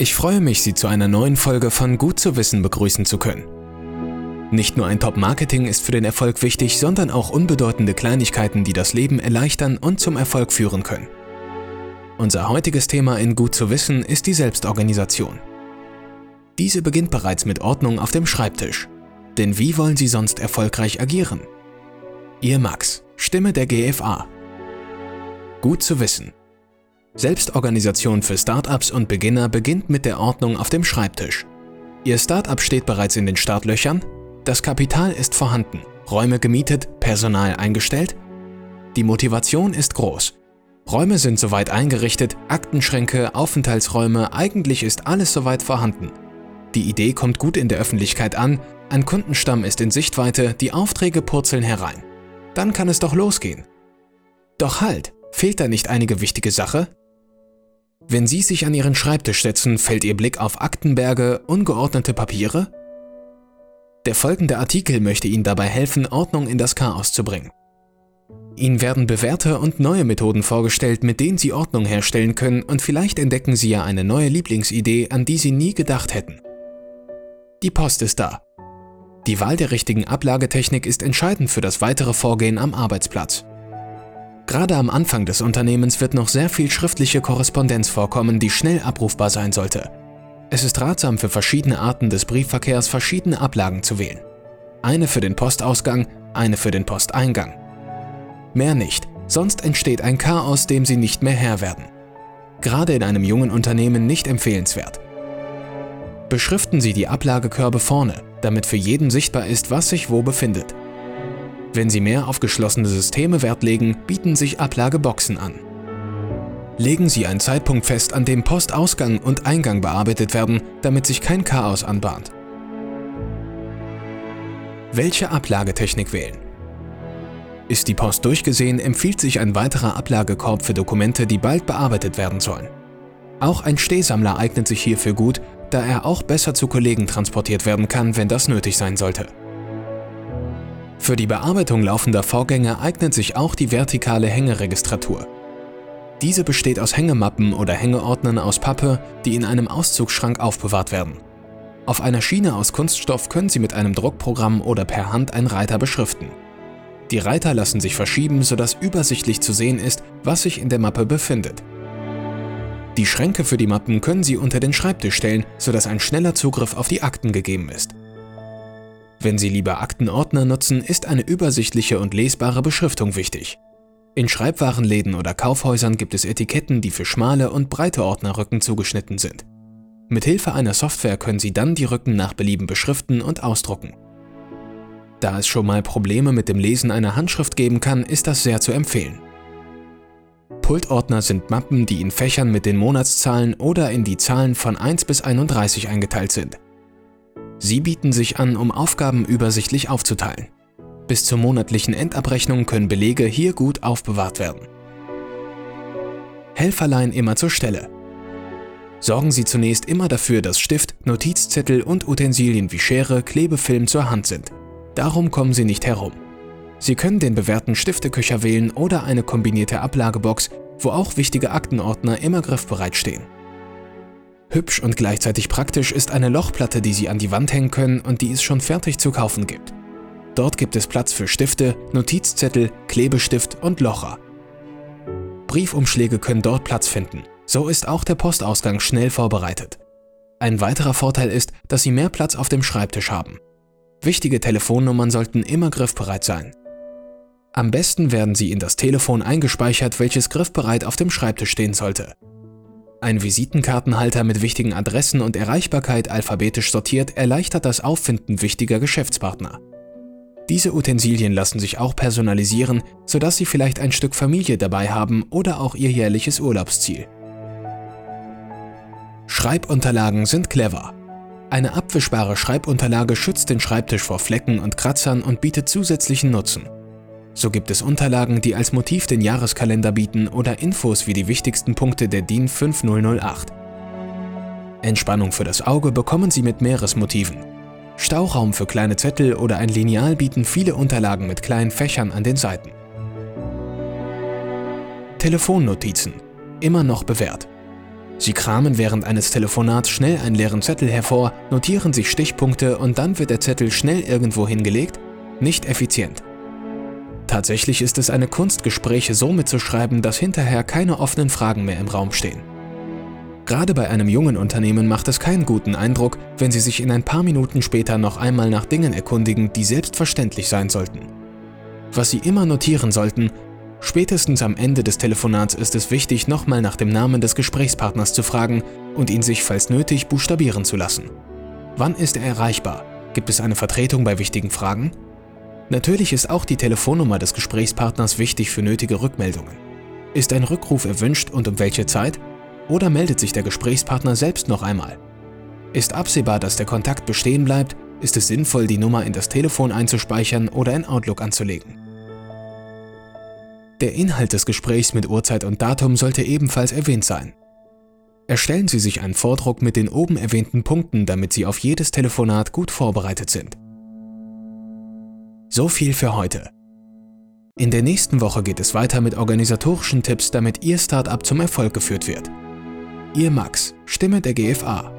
Ich freue mich, Sie zu einer neuen Folge von Gut zu wissen begrüßen zu können. Nicht nur ein Top-Marketing ist für den Erfolg wichtig, sondern auch unbedeutende Kleinigkeiten, die das Leben erleichtern und zum Erfolg führen können. Unser heutiges Thema in Gut zu wissen ist die Selbstorganisation. Diese beginnt bereits mit Ordnung auf dem Schreibtisch. Denn wie wollen Sie sonst erfolgreich agieren? Ihr Max, Stimme der GFA. Gut zu wissen. Selbstorganisation für Startups und Beginner beginnt mit der Ordnung auf dem Schreibtisch. Ihr Startup steht bereits in den Startlöchern, das Kapital ist vorhanden, Räume gemietet, Personal eingestellt. Die Motivation ist groß. Räume sind soweit eingerichtet, Aktenschränke, Aufenthaltsräume, eigentlich ist alles soweit vorhanden. Die Idee kommt gut in der Öffentlichkeit an, ein Kundenstamm ist in Sichtweite, die Aufträge purzeln herein. Dann kann es doch losgehen. Doch halt, fehlt da nicht einige wichtige Sache? Wenn Sie sich an Ihren Schreibtisch setzen, fällt Ihr Blick auf Aktenberge, ungeordnete Papiere? Der folgende Artikel möchte Ihnen dabei helfen, Ordnung in das Chaos zu bringen. Ihnen werden bewährte und neue Methoden vorgestellt, mit denen Sie Ordnung herstellen können und vielleicht entdecken Sie ja eine neue Lieblingsidee, an die Sie nie gedacht hätten. Die Post ist da. Die Wahl der richtigen Ablagetechnik ist entscheidend für das weitere Vorgehen am Arbeitsplatz. Gerade am Anfang des Unternehmens wird noch sehr viel schriftliche Korrespondenz vorkommen, die schnell abrufbar sein sollte. Es ist ratsam für verschiedene Arten des Briefverkehrs verschiedene Ablagen zu wählen. Eine für den Postausgang, eine für den Posteingang. Mehr nicht, sonst entsteht ein Chaos, dem Sie nicht mehr Herr werden. Gerade in einem jungen Unternehmen nicht empfehlenswert. Beschriften Sie die Ablagekörbe vorne, damit für jeden sichtbar ist, was sich wo befindet. Wenn Sie mehr auf geschlossene Systeme Wert legen, bieten sich Ablageboxen an. Legen Sie einen Zeitpunkt fest, an dem Postausgang und Eingang bearbeitet werden, damit sich kein Chaos anbahnt. Welche Ablagetechnik wählen? Ist die Post durchgesehen, empfiehlt sich ein weiterer Ablagekorb für Dokumente, die bald bearbeitet werden sollen. Auch ein Stehsammler eignet sich hierfür gut, da er auch besser zu Kollegen transportiert werden kann, wenn das nötig sein sollte. Für die Bearbeitung laufender Vorgänge eignet sich auch die vertikale Hängeregistratur. Diese besteht aus Hängemappen oder Hängeordnern aus Pappe, die in einem Auszugsschrank aufbewahrt werden. Auf einer Schiene aus Kunststoff können Sie mit einem Druckprogramm oder per Hand einen Reiter beschriften. Die Reiter lassen sich verschieben, sodass übersichtlich zu sehen ist, was sich in der Mappe befindet. Die Schränke für die Mappen können Sie unter den Schreibtisch stellen, sodass ein schneller Zugriff auf die Akten gegeben ist. Wenn Sie lieber Aktenordner nutzen, ist eine übersichtliche und lesbare Beschriftung wichtig. In Schreibwarenläden oder Kaufhäusern gibt es Etiketten, die für schmale und breite Ordnerrücken zugeschnitten sind. Mit Hilfe einer Software können Sie dann die Rücken nach Belieben beschriften und ausdrucken. Da es schon mal Probleme mit dem Lesen einer Handschrift geben kann, ist das sehr zu empfehlen. Pultordner sind Mappen, die in Fächern mit den Monatszahlen oder in die Zahlen von 1 bis 31 eingeteilt sind. Sie bieten sich an, um Aufgaben übersichtlich aufzuteilen. Bis zur monatlichen Endabrechnung können Belege hier gut aufbewahrt werden. Helferlein immer zur Stelle. Sorgen Sie zunächst immer dafür, dass Stift, Notizzettel und Utensilien wie Schere, Klebefilm zur Hand sind. Darum kommen Sie nicht herum. Sie können den bewährten Stifteköcher wählen oder eine kombinierte Ablagebox, wo auch wichtige Aktenordner immer griffbereit stehen. Hübsch und gleichzeitig praktisch ist eine Lochplatte, die Sie an die Wand hängen können und die es schon fertig zu kaufen gibt. Dort gibt es Platz für Stifte, Notizzettel, Klebestift und Locher. Briefumschläge können dort Platz finden. So ist auch der Postausgang schnell vorbereitet. Ein weiterer Vorteil ist, dass Sie mehr Platz auf dem Schreibtisch haben. Wichtige Telefonnummern sollten immer griffbereit sein. Am besten werden sie in das Telefon eingespeichert, welches griffbereit auf dem Schreibtisch stehen sollte. Ein Visitenkartenhalter mit wichtigen Adressen und Erreichbarkeit alphabetisch sortiert erleichtert das Auffinden wichtiger Geschäftspartner. Diese Utensilien lassen sich auch personalisieren, sodass Sie vielleicht ein Stück Familie dabei haben oder auch Ihr jährliches Urlaubsziel. Schreibunterlagen sind clever. Eine abwischbare Schreibunterlage schützt den Schreibtisch vor Flecken und Kratzern und bietet zusätzlichen Nutzen. So gibt es Unterlagen, die als Motiv den Jahreskalender bieten oder Infos wie die wichtigsten Punkte der DIN 5008. Entspannung für das Auge bekommen Sie mit Meeresmotiven. Stauraum für kleine Zettel oder ein Lineal bieten viele Unterlagen mit kleinen Fächern an den Seiten. Telefonnotizen. Immer noch bewährt. Sie kramen während eines Telefonats schnell einen leeren Zettel hervor, notieren sich Stichpunkte und dann wird der Zettel schnell irgendwo hingelegt? Nicht effizient. Tatsächlich ist es eine Kunst, Gespräche so mitzuschreiben, dass hinterher keine offenen Fragen mehr im Raum stehen. Gerade bei einem jungen Unternehmen macht es keinen guten Eindruck, wenn Sie sich in ein paar Minuten später noch einmal nach Dingen erkundigen, die selbstverständlich sein sollten. Was Sie immer notieren sollten, spätestens am Ende des Telefonats ist es wichtig, nochmal nach dem Namen des Gesprächspartners zu fragen und ihn sich, falls nötig, buchstabieren zu lassen. Wann ist er erreichbar? Gibt es eine Vertretung bei wichtigen Fragen? Natürlich ist auch die Telefonnummer des Gesprächspartners wichtig für nötige Rückmeldungen. Ist ein Rückruf erwünscht und um welche Zeit? Oder meldet sich der Gesprächspartner selbst noch einmal? Ist absehbar, dass der Kontakt bestehen bleibt, ist es sinnvoll, die Nummer in das Telefon einzuspeichern oder in Outlook anzulegen. Der Inhalt des Gesprächs mit Uhrzeit und Datum sollte ebenfalls erwähnt sein. Erstellen Sie sich einen Vordruck mit den oben erwähnten Punkten, damit Sie auf jedes Telefonat gut vorbereitet sind. So viel für heute. In der nächsten Woche geht es weiter mit organisatorischen Tipps, damit Ihr Startup zum Erfolg geführt wird. Ihr Max, Stimme der GFA.